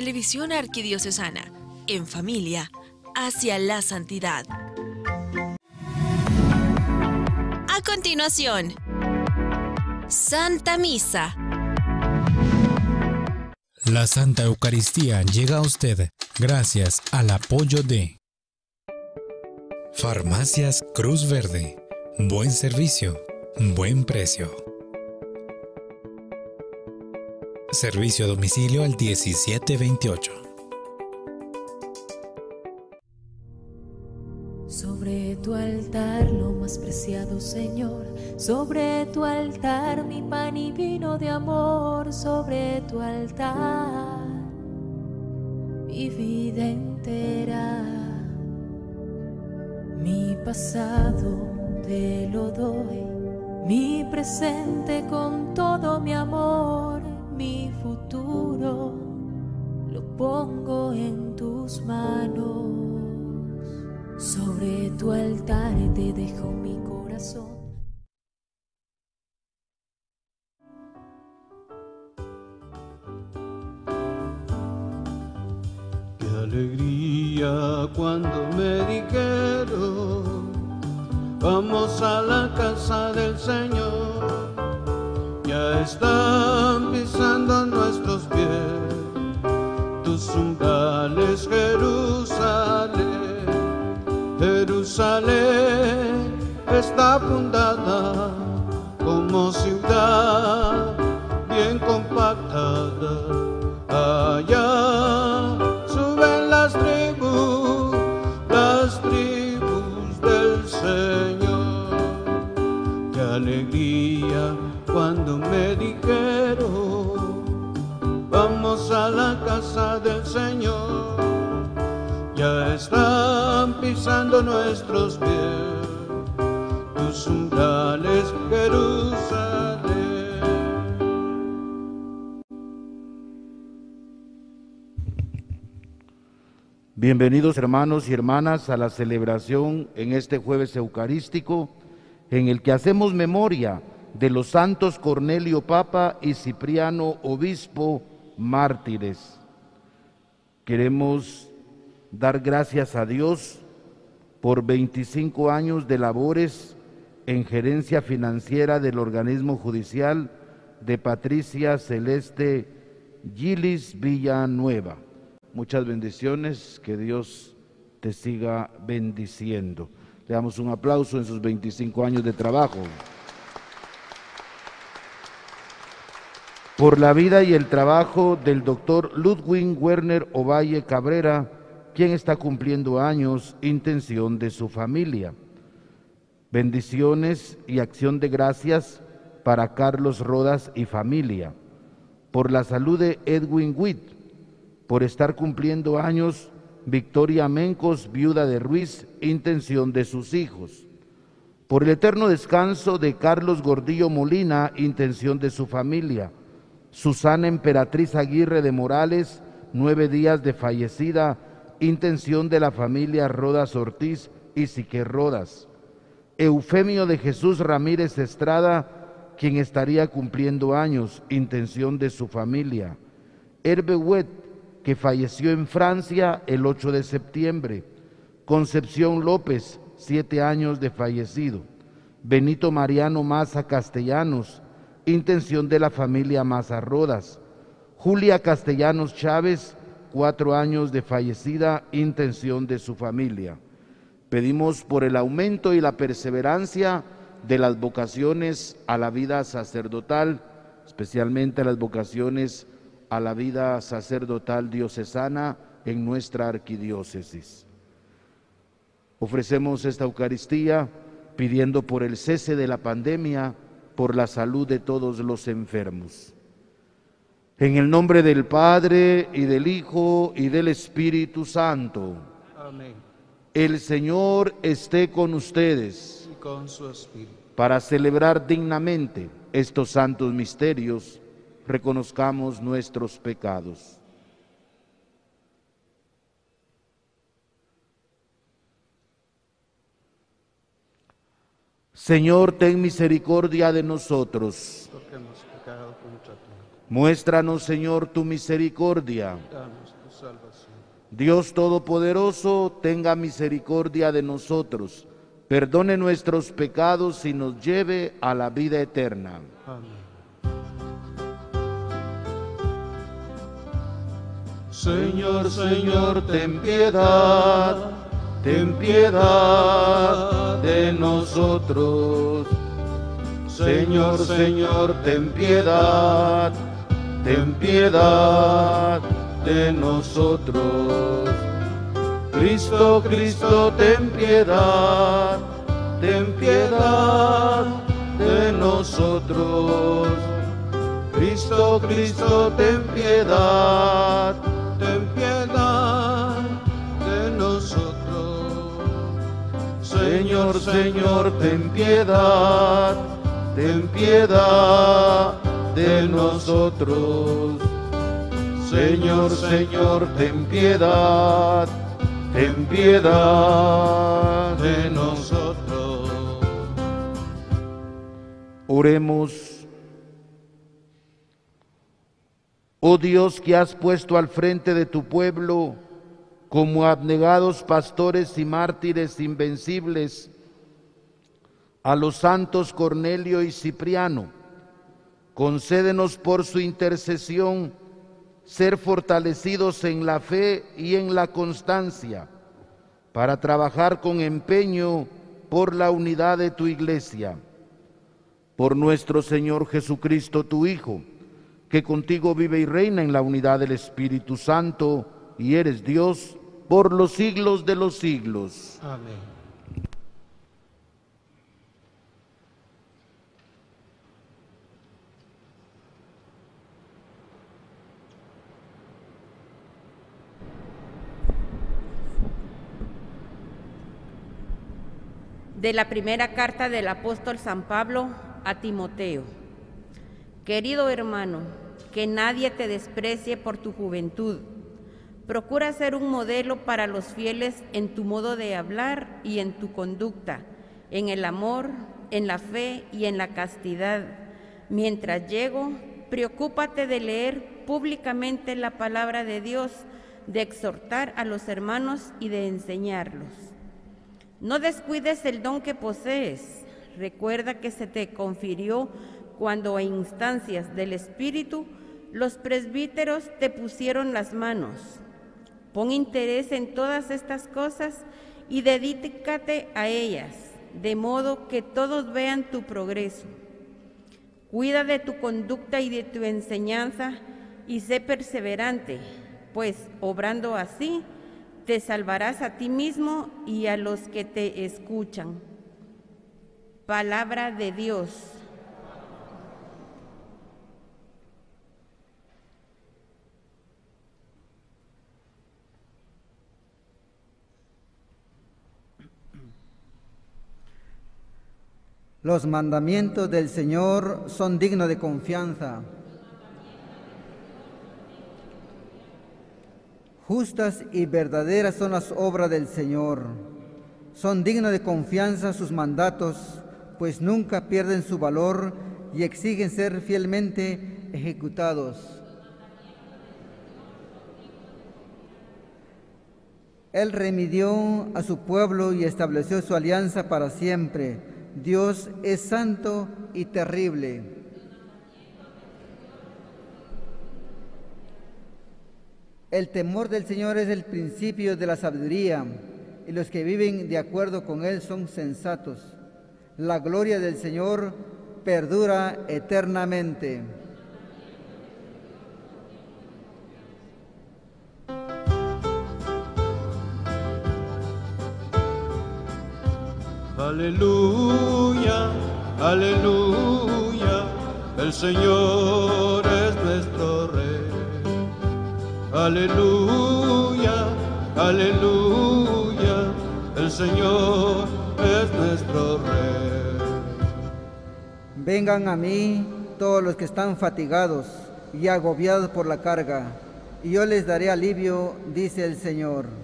Televisión Arquidiocesana, en familia, hacia la santidad. A continuación, Santa Misa. La Santa Eucaristía llega a usted gracias al apoyo de Farmacias Cruz Verde. Buen servicio, buen precio. Servicio a domicilio al 1728. Sobre tu altar, lo más preciado Señor, sobre tu altar mi pan y vino de amor, sobre tu altar mi vida entera, mi pasado te lo doy, mi presente con todo mi amor mi futuro lo pongo en tus manos. Sobre tu altar te dejo mi corazón. Bienvenidos hermanos y hermanas a la celebración en este jueves eucarístico en el que hacemos memoria de los santos Cornelio Papa y Cipriano Obispo mártires. Queremos dar gracias a Dios por 25 años de labores en gerencia financiera del organismo judicial de Patricia Celeste Gilis Villanueva. Muchas bendiciones, que Dios te siga bendiciendo. Le damos un aplauso en sus 25 años de trabajo. por la vida y el trabajo del doctor Ludwig Werner Ovalle Cabrera, quien está cumpliendo años, intención de su familia. Bendiciones y acción de gracias para Carlos Rodas y familia. Por la salud de Edwin Witt, por estar cumpliendo años Victoria Mencos, viuda de Ruiz, intención de sus hijos. Por el eterno descanso de Carlos Gordillo Molina, intención de su familia Susana Emperatriz Aguirre de Morales, nueve días de fallecida, intención de la familia Rodas Ortiz y Sique Rodas. Eufemio de Jesús Ramírez Estrada, quien estaría cumpliendo años, intención de su familia. Herbe falleció en Francia el 8 de septiembre. Concepción López, siete años de fallecido. Benito Mariano Maza Castellanos, intención de la familia Mazarrodas. Julia Castellanos Chávez, cuatro años de fallecida, intención de su familia. Pedimos por el aumento y la perseverancia de las vocaciones a la vida sacerdotal, especialmente las vocaciones a la vida sacerdotal diocesana en nuestra arquidiócesis. Ofrecemos esta Eucaristía pidiendo por el cese de la pandemia, por la salud de todos los enfermos. En el nombre del Padre y del Hijo y del Espíritu Santo. Amén. El Señor esté con ustedes Y con su espíritu. para celebrar dignamente estos santos misterios. Reconozcamos nuestros pecados. Señor, ten misericordia de nosotros. Muéstranos, Señor, tu misericordia. Dios Todopoderoso, tenga misericordia de nosotros, perdone nuestros pecados y nos lleve a la vida eterna. Amén. Señor, Señor, ten piedad, ten piedad de nosotros. Señor, Señor, ten piedad, ten piedad de nosotros. Cristo, Cristo, ten piedad, ten piedad de nosotros. Cristo, Cristo, ten piedad, Señor, Señor, ten piedad, ten piedad de nosotros. Señor, Señor, ten piedad, ten piedad de nosotros. Oremos. Oh Dios que has puesto al frente de tu pueblo como abnegados pastores y mártires invencibles a los santos Cornelio y Cipriano, concédenos por su intercesión ser fortalecidos en la fe y en la constancia para trabajar con empeño por la unidad de tu iglesia. Por nuestro Señor Jesucristo, tu Hijo, que contigo vive y reina en la unidad del Espíritu Santo y eres Dios por los siglos de los siglos. Amén. de la primera carta del apóstol San Pablo a Timoteo. Querido hermano, que nadie te desprecie por tu juventud. Procura ser un modelo para los fieles en tu modo de hablar y en tu conducta, en el amor, en la fe y en la castidad. Mientras llego, preocúpate de leer públicamente la palabra de Dios, de exhortar a los hermanos y de enseñarlos. No descuides el don que posees. Recuerda que se te confirió cuando a instancias del Espíritu los presbíteros te pusieron las manos. Pon interés en todas estas cosas y dedícate a ellas, de modo que todos vean tu progreso. Cuida de tu conducta y de tu enseñanza y sé perseverante, pues obrando así, te salvarás a ti mismo y a los que te escuchan. Palabra de Dios. Los mandamientos del Señor son dignos de confianza. Justas y verdaderas son las obras del Señor. Son dignos de confianza sus mandatos, pues nunca pierden su valor y exigen ser fielmente ejecutados. Él remidió a su pueblo y estableció su alianza para siempre. Dios es santo y terrible. El temor del Señor es el principio de la sabiduría y los que viven de acuerdo con Él son sensatos. La gloria del Señor perdura eternamente. Aleluya, aleluya, el Señor es nuestro Rey. aleluya, aleluya, el Señor es nuestro Rey. Vengan a mí todos los que están fatigados y agobiados por la carga, y yo les daré alivio, dice el Señor.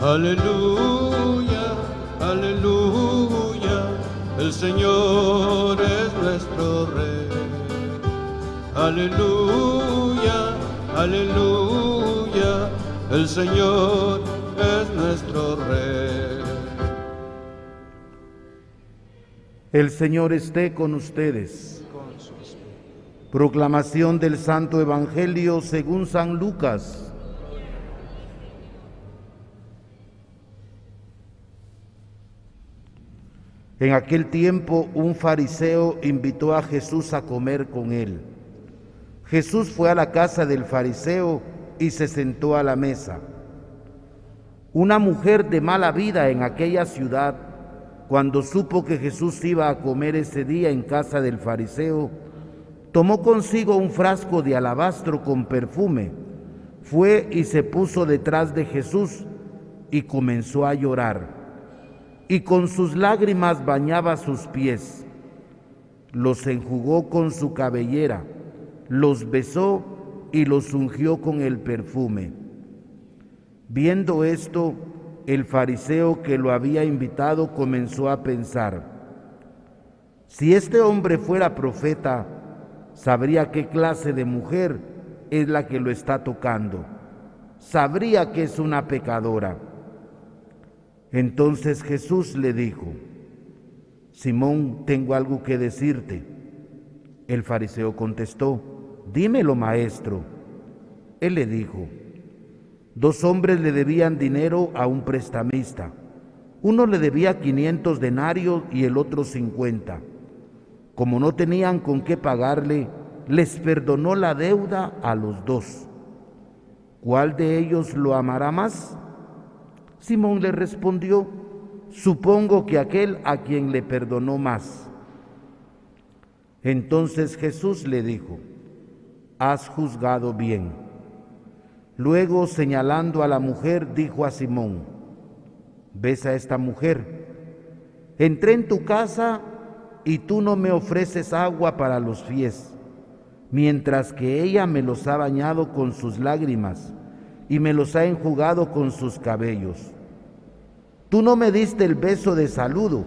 Aleluya, aleluya, el Señor es nuestro Rey. Aleluya, aleluya, el Señor es nuestro Rey. El Señor esté con ustedes. Proclamación del Santo Evangelio según San Lucas. En aquel tiempo un fariseo invitó a Jesús a comer con él. Jesús fue a la casa del fariseo y se sentó a la mesa. Una mujer de mala vida en aquella ciudad, cuando supo que Jesús iba a comer ese día en casa del fariseo, tomó consigo un frasco de alabastro con perfume, fue y se puso detrás de Jesús y comenzó a llorar y con sus lágrimas bañaba sus pies, los enjugó con su cabellera, los besó y los ungió con el perfume. Viendo esto, el fariseo que lo había invitado comenzó a pensar, si este hombre fuera profeta, sabría qué clase de mujer es la que lo está tocando, sabría que es una pecadora. Entonces Jesús le dijo, Simón, tengo algo que decirte. El fariseo contestó, dímelo maestro. Él le dijo, dos hombres le debían dinero a un prestamista. Uno le debía 500 denarios y el otro 50. Como no tenían con qué pagarle, les perdonó la deuda a los dos. ¿Cuál de ellos lo amará más? Simón le respondió, supongo que aquel a quien le perdonó más. Entonces Jesús le dijo, has juzgado bien. Luego, señalando a la mujer, dijo a Simón, ves a esta mujer, entré en tu casa y tú no me ofreces agua para los pies, mientras que ella me los ha bañado con sus lágrimas y me los ha enjugado con sus cabellos. Tú no me diste el beso de saludo.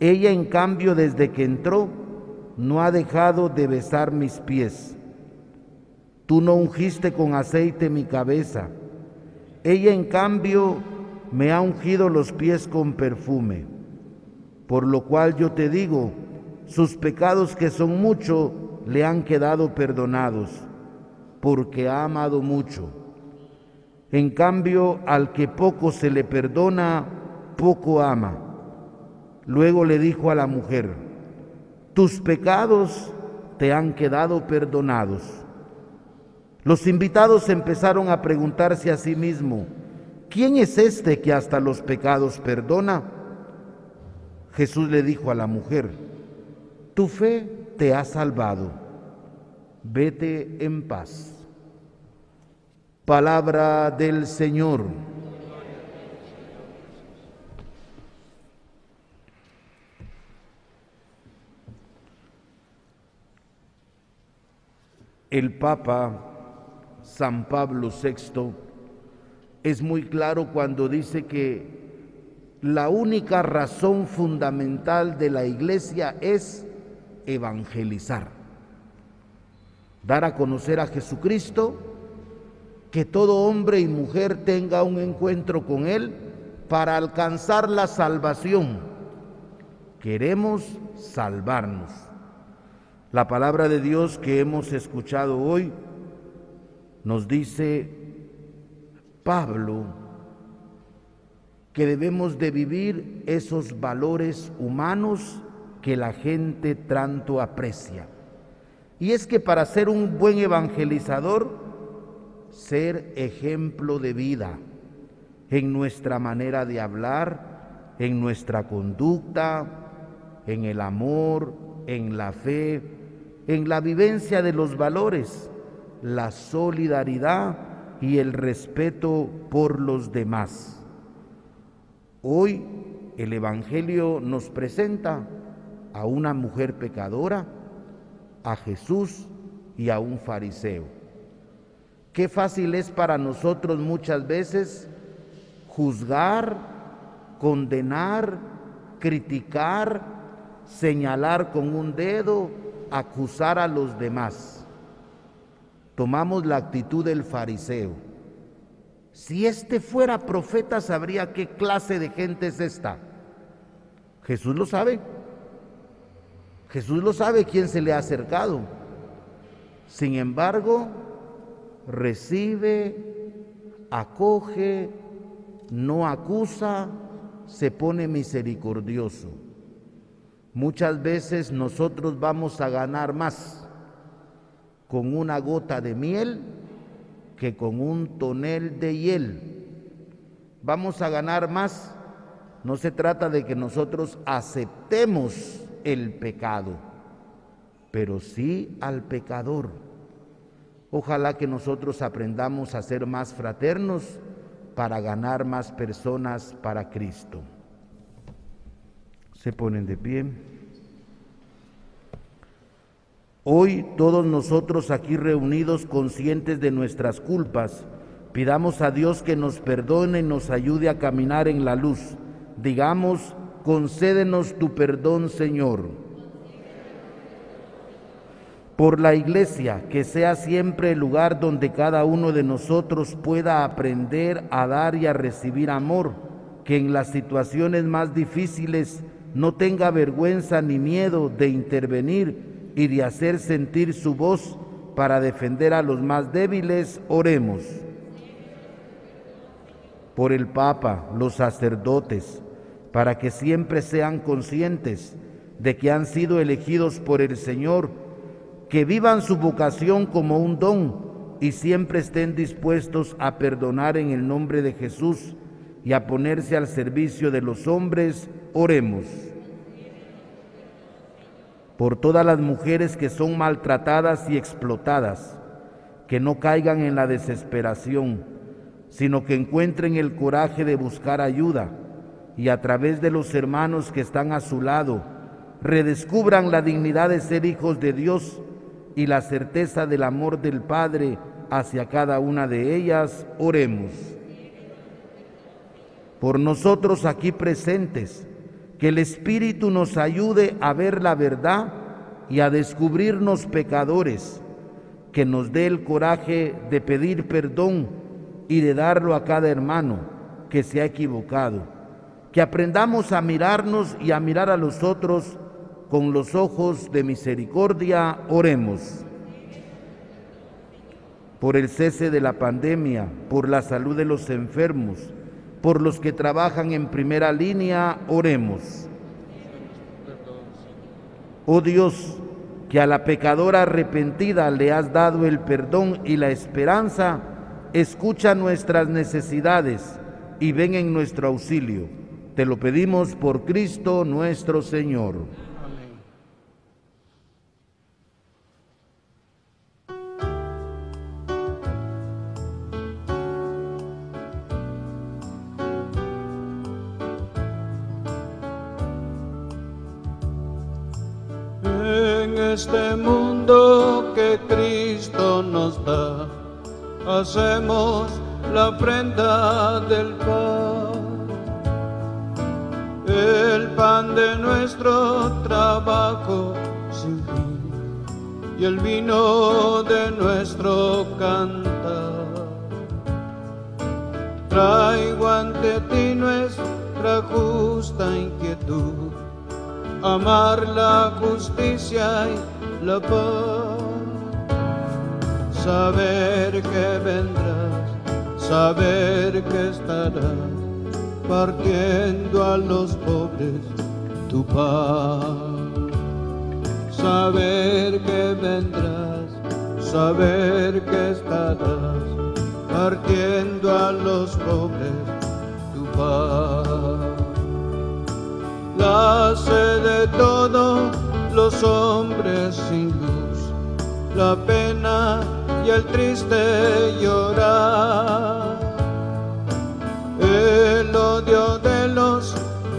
Ella, en cambio, desde que entró, no ha dejado de besar mis pies. Tú no ungiste con aceite mi cabeza. Ella, en cambio, me ha ungido los pies con perfume. Por lo cual yo te digo, sus pecados que son muchos le han quedado perdonados, porque ha amado mucho. En cambio, al que poco se le perdona, poco ama. Luego le dijo a la mujer, tus pecados te han quedado perdonados. Los invitados empezaron a preguntarse a sí mismo, ¿quién es este que hasta los pecados perdona? Jesús le dijo a la mujer, tu fe te ha salvado, vete en paz. Palabra del Señor. El Papa San Pablo VI es muy claro cuando dice que la única razón fundamental de la iglesia es evangelizar, dar a conocer a Jesucristo que todo hombre y mujer tenga un encuentro con Él para alcanzar la salvación. Queremos salvarnos. La palabra de Dios que hemos escuchado hoy nos dice Pablo que debemos de vivir esos valores humanos que la gente tanto aprecia. Y es que para ser un buen evangelizador ser ejemplo de vida en nuestra manera de hablar, en nuestra conducta, en el amor, en la fe, en la vivencia de los valores, la solidaridad y el respeto por los demás. Hoy el Evangelio nos presenta a una mujer pecadora, a Jesús y a un fariseo. Qué fácil es para nosotros muchas veces juzgar, condenar, criticar, señalar con un dedo, acusar a los demás. Tomamos la actitud del fariseo. Si este fuera profeta, sabría qué clase de gente es esta. Jesús lo sabe. Jesús lo sabe quién se le ha acercado. Sin embargo, recibe, acoge, no acusa, se pone misericordioso. Muchas veces nosotros vamos a ganar más con una gota de miel que con un tonel de hiel. Vamos a ganar más. No se trata de que nosotros aceptemos el pecado, pero sí al pecador. Ojalá que nosotros aprendamos a ser más fraternos para ganar más personas para Cristo. Se ponen de pie. Hoy todos nosotros aquí reunidos conscientes de nuestras culpas, pidamos a Dios que nos perdone y nos ayude a caminar en la luz. Digamos, concédenos tu perdón, Señor. Por la iglesia, que sea siempre el lugar donde cada uno de nosotros pueda aprender a dar y a recibir amor, que en las situaciones más difíciles no tenga vergüenza ni miedo de intervenir y de hacer sentir su voz para defender a los más débiles, oremos. Por el Papa, los sacerdotes, para que siempre sean conscientes de que han sido elegidos por el Señor, que vivan su vocación como un don y siempre estén dispuestos a perdonar en el nombre de Jesús y a ponerse al servicio de los hombres, oremos. Por todas las mujeres que son maltratadas y explotadas, que no caigan en la desesperación, sino que encuentren el coraje de buscar ayuda y a través de los hermanos que están a su lado, redescubran la dignidad de ser hijos de Dios y la certeza del amor del Padre hacia cada una de ellas, oremos. Por nosotros aquí presentes, que el Espíritu nos ayude a ver la verdad y a descubrirnos pecadores, que nos dé el coraje de pedir perdón y de darlo a cada hermano que se ha equivocado que aprendamos a mirarnos y a mirar a los otros con los ojos de misericordia, oremos. Por el cese de la pandemia, por la salud de los enfermos, por los que trabajan en primera línea, oremos. Oh Dios, que a la pecadora arrepentida le has dado el perdón y la esperanza, escucha nuestras necesidades y ven en nuestro auxilio te lo pedimos por Cristo nuestro Señor. Este mundo que Cristo nos da, hacemos la prenda del pan el pan de nuestro trabajo sin fin y el vino de nuestro cantar. Traigo ante ti nuestra justa inquietud, amar la justicia y la paz. Saber que vendrás, saber que estarás partiendo a los pobres tu paz. Saber que vendrás, saber que estarás, partiendo a los pobres tu paz. La sed de todos los hombres sin luz, la pena y el triste llorar. El odio de los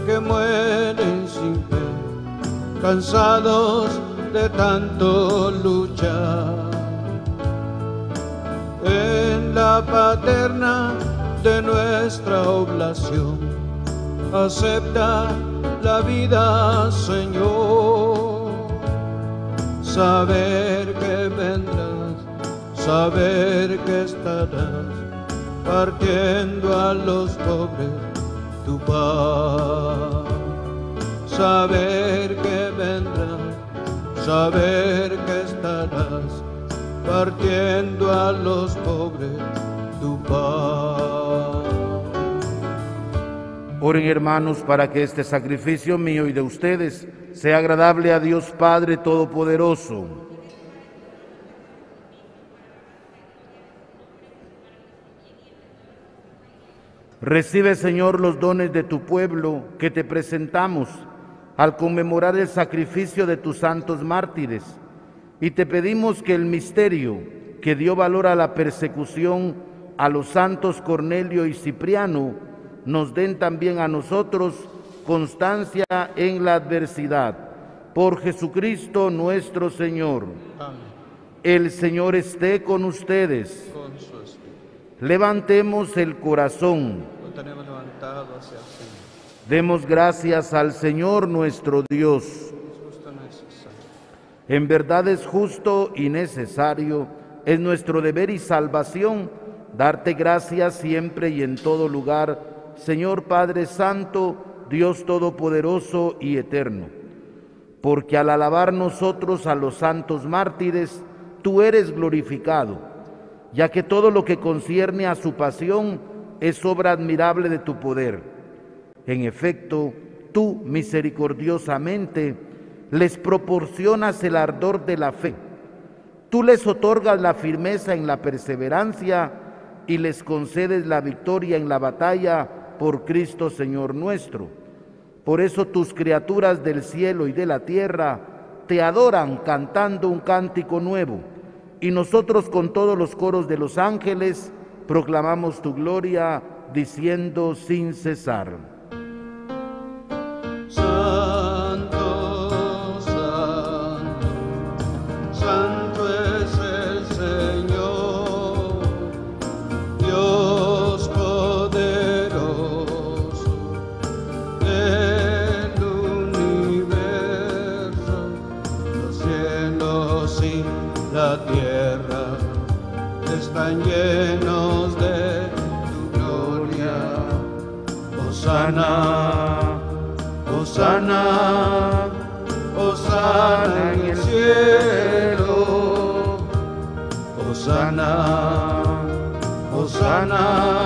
que mueren sin fe, cansados de tanto luchar. En la paterna de nuestra oblación, acepta la vida, Señor. Saber que vendrás, saber que estarás partiendo a los pobres tu paz. Saber que vendrás, saber que estarás partiendo a los pobres tu paz. Oren hermanos para que este sacrificio mío y de ustedes sea agradable a Dios Padre Todopoderoso. Recibe Señor los dones de tu pueblo que te presentamos al conmemorar el sacrificio de tus santos mártires y te pedimos que el misterio que dio valor a la persecución a los santos Cornelio y Cipriano nos den también a nosotros constancia en la adversidad. Por Jesucristo nuestro Señor. Amén. El Señor esté con ustedes. Con su espíritu. Levantemos el corazón. Lo tenemos levantado hacia el Señor. Demos gracias al Señor nuestro Dios. En verdad es justo y necesario, es nuestro deber y salvación darte gracias siempre y en todo lugar, Señor Padre Santo, Dios Todopoderoso y Eterno. Porque al alabar nosotros a los santos mártires, tú eres glorificado, ya que todo lo que concierne a su pasión es obra admirable de tu poder. En efecto, tú misericordiosamente les proporcionas el ardor de la fe. Tú les otorgas la firmeza en la perseverancia y les concedes la victoria en la batalla por Cristo Señor nuestro. Por eso tus criaturas del cielo y de la tierra te adoran cantando un cántico nuevo. Y nosotros con todos los coros de los ángeles proclamamos tu gloria diciendo sin cesar. Están llenos de tu gloria. Osana. Osana, Osana en el cielo, Osana, Osana,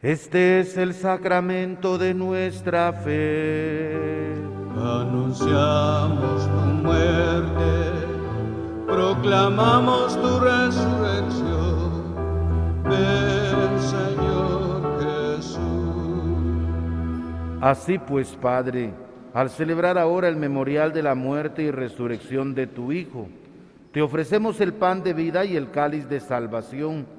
Este es el sacramento de nuestra fe. Anunciamos tu muerte, proclamamos tu resurrección. Ven, Señor Jesús. Así pues, Padre, al celebrar ahora el memorial de la muerte y resurrección de tu Hijo, te ofrecemos el pan de vida y el cáliz de salvación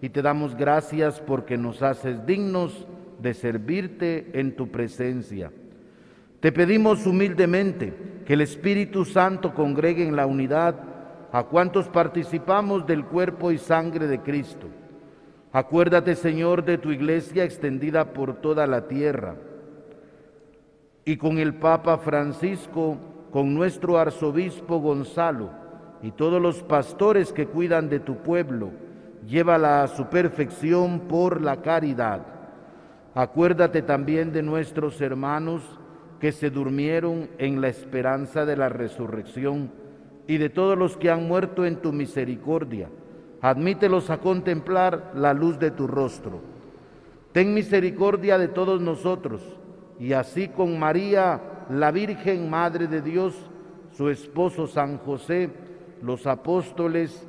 y te damos gracias porque nos haces dignos de servirte en tu presencia. Te pedimos humildemente que el Espíritu Santo congregue en la unidad a cuantos participamos del cuerpo y sangre de Cristo. Acuérdate, Señor, de tu iglesia extendida por toda la tierra y con el Papa Francisco, con nuestro arzobispo Gonzalo y todos los pastores que cuidan de tu pueblo llévala a su perfección por la caridad. Acuérdate también de nuestros hermanos que se durmieron en la esperanza de la resurrección y de todos los que han muerto en tu misericordia. Admítelos a contemplar la luz de tu rostro. Ten misericordia de todos nosotros y así con María, la Virgen Madre de Dios, su esposo San José, los apóstoles,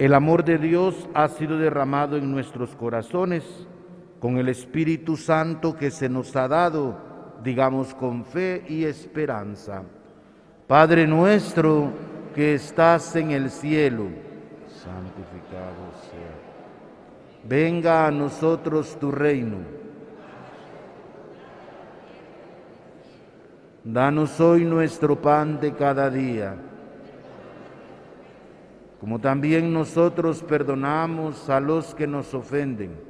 El amor de Dios ha sido derramado en nuestros corazones con el Espíritu Santo que se nos ha dado digamos con fe y esperanza. Padre nuestro que estás en el cielo, santificado sea. Venga a nosotros tu reino. Danos hoy nuestro pan de cada día, como también nosotros perdonamos a los que nos ofenden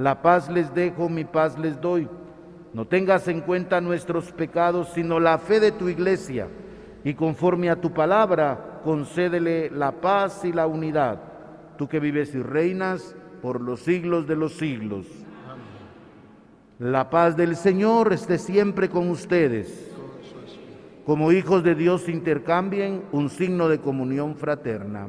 la paz les dejo, mi paz les doy. No tengas en cuenta nuestros pecados, sino la fe de tu iglesia, y conforme a tu palabra, concédele la paz y la unidad, tú que vives y reinas por los siglos de los siglos. La paz del Señor esté siempre con ustedes. Como hijos de Dios intercambien un signo de comunión fraterna.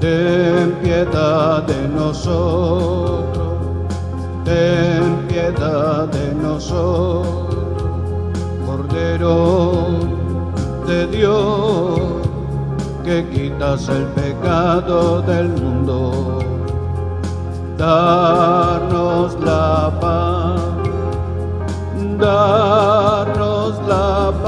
Ten piedad de nosotros, ten piedad de nosotros, Cordero de Dios, que quitas el pecado del mundo. Darnos la paz, darnos la paz,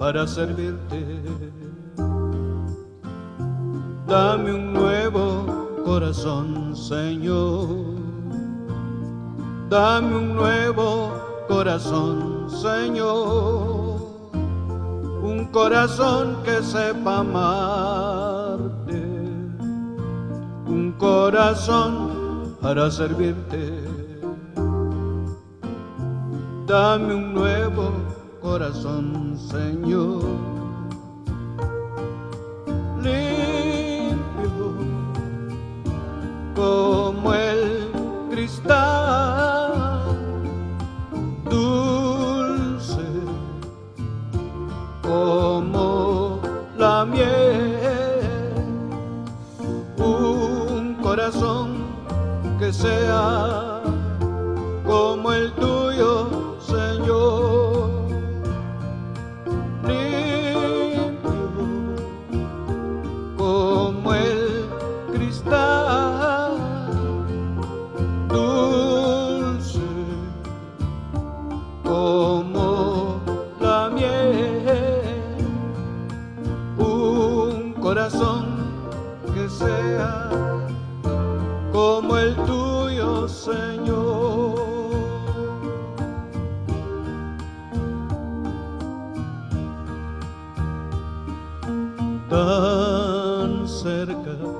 Para servirte. Dame un nuevo corazón, Señor. Dame un nuevo corazón, Señor. Un corazón que sepa amarte. Un corazón para servirte. Dame un nuevo corazón, Señor. Limpio como el cristal, dulce como la miel, un corazón que sea como el tuyo, Tan cerca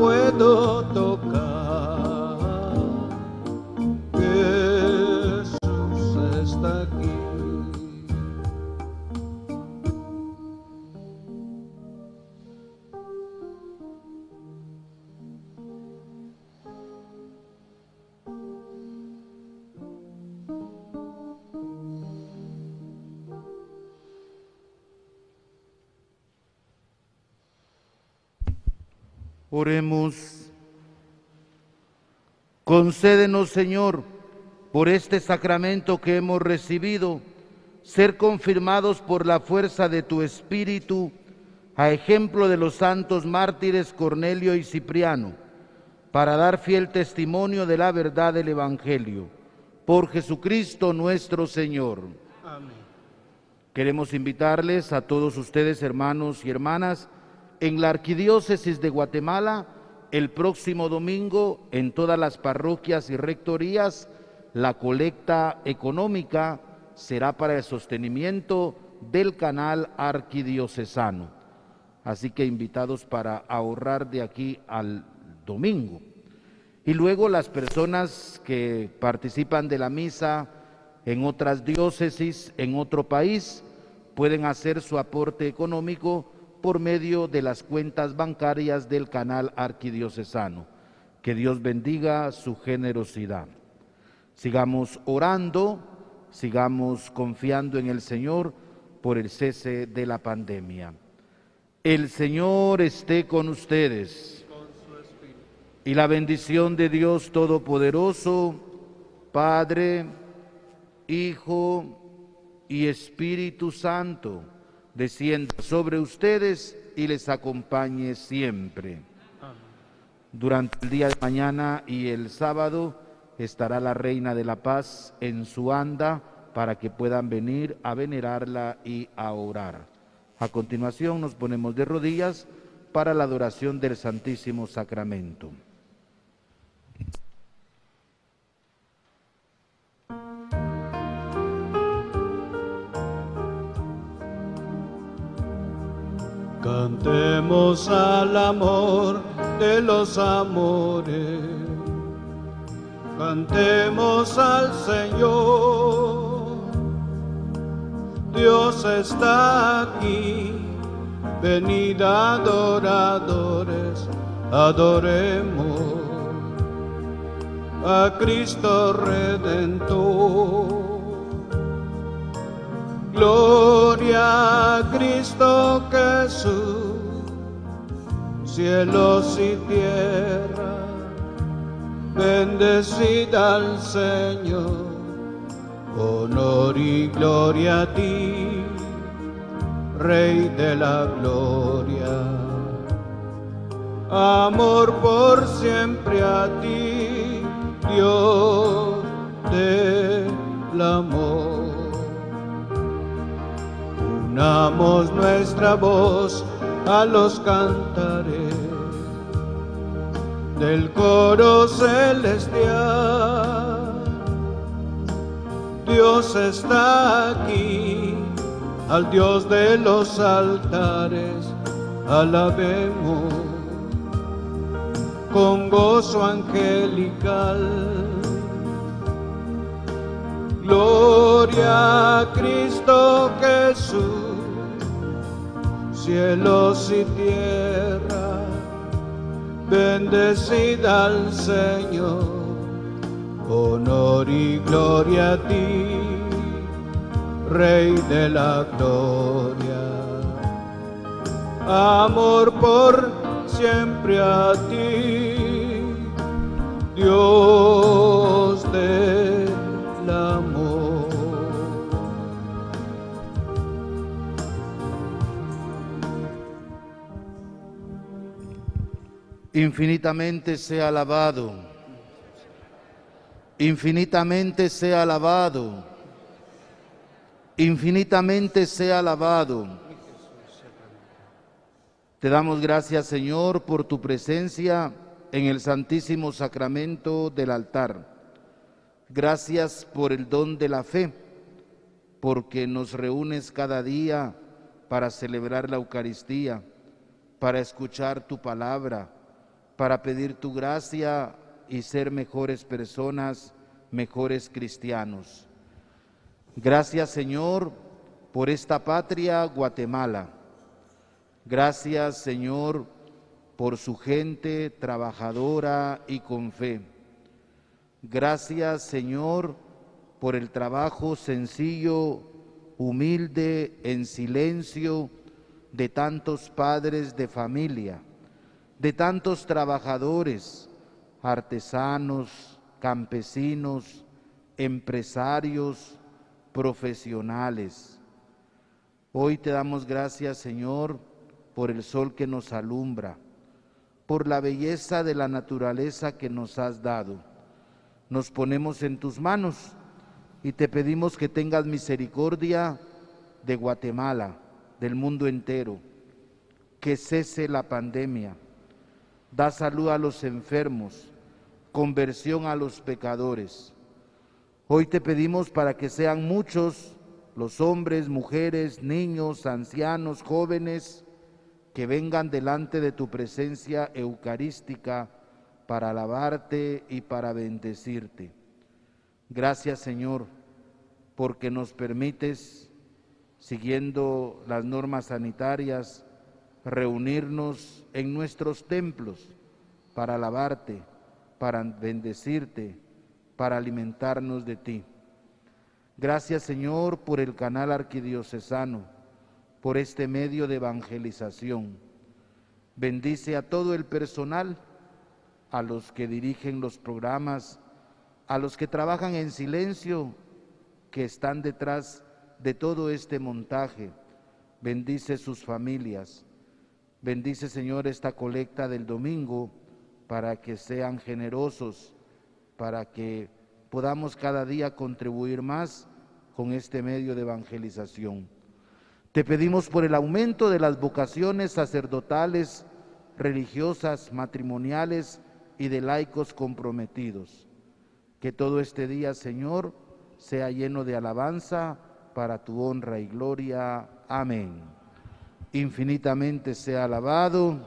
puedo tocar. Oremos. Concédenos, Señor, por este sacramento que hemos recibido, ser confirmados por la fuerza de tu Espíritu, a ejemplo de los santos mártires Cornelio y Cipriano, para dar fiel testimonio de la verdad del Evangelio. Por Jesucristo nuestro Señor. Amén. Queremos invitarles a todos ustedes, hermanos y hermanas, en la Arquidiócesis de Guatemala, el próximo domingo, en todas las parroquias y rectorías, la colecta económica será para el sostenimiento del canal arquidiocesano. Así que invitados para ahorrar de aquí al domingo. Y luego las personas que participan de la misa en otras diócesis, en otro país, pueden hacer su aporte económico por medio de las cuentas bancarias del canal arquidiocesano. Que Dios bendiga su generosidad. Sigamos orando, sigamos confiando en el Señor por el cese de la pandemia. El Señor esté con ustedes. Y la bendición de Dios Todopoderoso, Padre, Hijo y Espíritu Santo, descienda sobre ustedes y les acompañe siempre. Durante el día de mañana y el sábado estará la Reina de la Paz en su anda para que puedan venir a venerarla y a orar. A continuación nos ponemos de rodillas para la adoración del Santísimo Sacramento. Cantemos al amor de los amores, cantemos al Señor. Dios está aquí, venid adoradores, adoremos a Cristo Redentor. Gloria a Cristo Jesús, cielos y tierra, bendecida al Señor, honor y gloria a ti, Rey de la gloria. Amor por siempre a ti, Dios del amor. Unamos nuestra voz a los cantares del coro celestial. Dios está aquí, al Dios de los altares, alabemos con gozo angelical. Gloria a Cristo Jesús, cielos y tierra, bendecida al Señor, honor y gloria a ti, Rey de la gloria. Amor por siempre a ti, Dios del Infinitamente sea alabado. Infinitamente sea alabado. Infinitamente sea alabado. Te damos gracias, Señor, por tu presencia en el Santísimo Sacramento del altar. Gracias por el don de la fe, porque nos reúnes cada día para celebrar la Eucaristía, para escuchar tu palabra para pedir tu gracia y ser mejores personas, mejores cristianos. Gracias Señor por esta patria Guatemala. Gracias Señor por su gente trabajadora y con fe. Gracias Señor por el trabajo sencillo, humilde, en silencio de tantos padres de familia de tantos trabajadores, artesanos, campesinos, empresarios, profesionales. Hoy te damos gracias, Señor, por el sol que nos alumbra, por la belleza de la naturaleza que nos has dado. Nos ponemos en tus manos y te pedimos que tengas misericordia de Guatemala, del mundo entero, que cese la pandemia da salud a los enfermos, conversión a los pecadores. Hoy te pedimos para que sean muchos los hombres, mujeres, niños, ancianos, jóvenes, que vengan delante de tu presencia eucarística para alabarte y para bendecirte. Gracias Señor, porque nos permites, siguiendo las normas sanitarias, reunirnos en nuestros templos para alabarte, para bendecirte, para alimentarnos de ti. Gracias Señor por el canal arquidiocesano, por este medio de evangelización. Bendice a todo el personal, a los que dirigen los programas, a los que trabajan en silencio, que están detrás de todo este montaje. Bendice sus familias Bendice, Señor, esta colecta del domingo para que sean generosos, para que podamos cada día contribuir más con este medio de evangelización. Te pedimos por el aumento de las vocaciones sacerdotales, religiosas, matrimoniales y de laicos comprometidos. Que todo este día, Señor, sea lleno de alabanza para tu honra y gloria. Amén infinitamente sea alabado,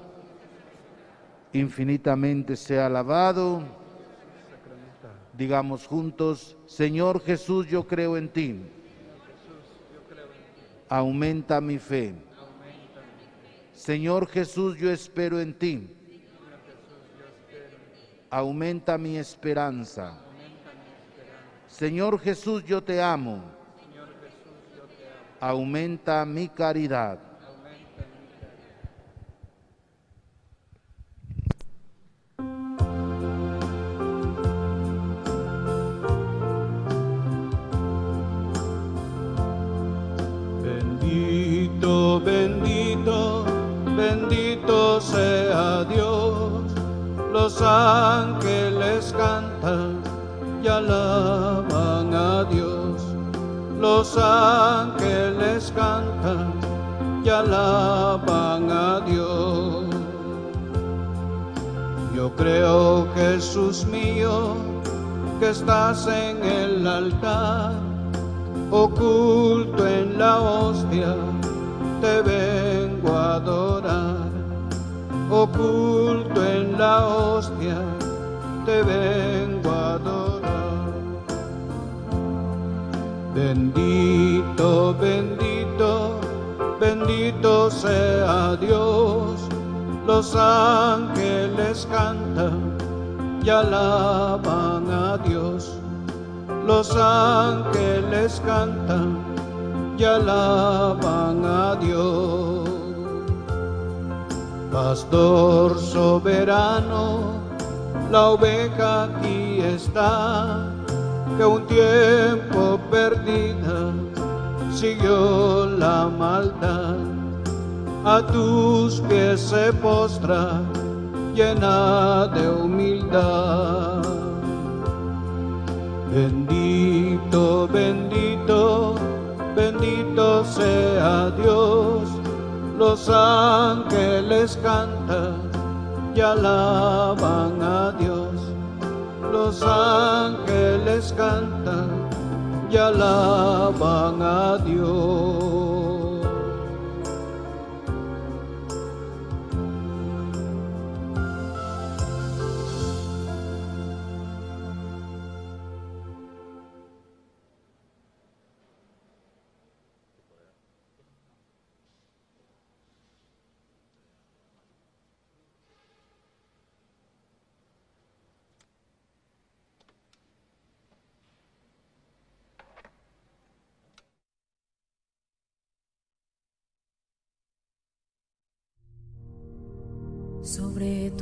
infinitamente sea alabado. Digamos juntos, Señor Jesús, yo creo en ti. Aumenta mi fe. Señor Jesús, yo espero en ti. Aumenta mi esperanza. Señor Jesús, yo te amo. Aumenta mi caridad. Los ángeles cantan y alaban a Dios. Los ángeles cantan y alaban a Dios. Yo creo, Jesús mío, que estás en el altar, oculto en la hostia, te vengo a adorar oculto en la hostia, te vengo a adorar. Bendito, bendito, bendito sea Dios, los ángeles cantan y alaban a Dios. Los ángeles cantan y alaban a Dios. Pastor soberano, la oveja aquí está, que un tiempo perdida siguió la maldad. A tus pies se postra, llena de humildad. Bendito, bendito, bendito sea Dios los ángeles cantan y alaban a Dios. Los ángeles cantan y alaban a Dios.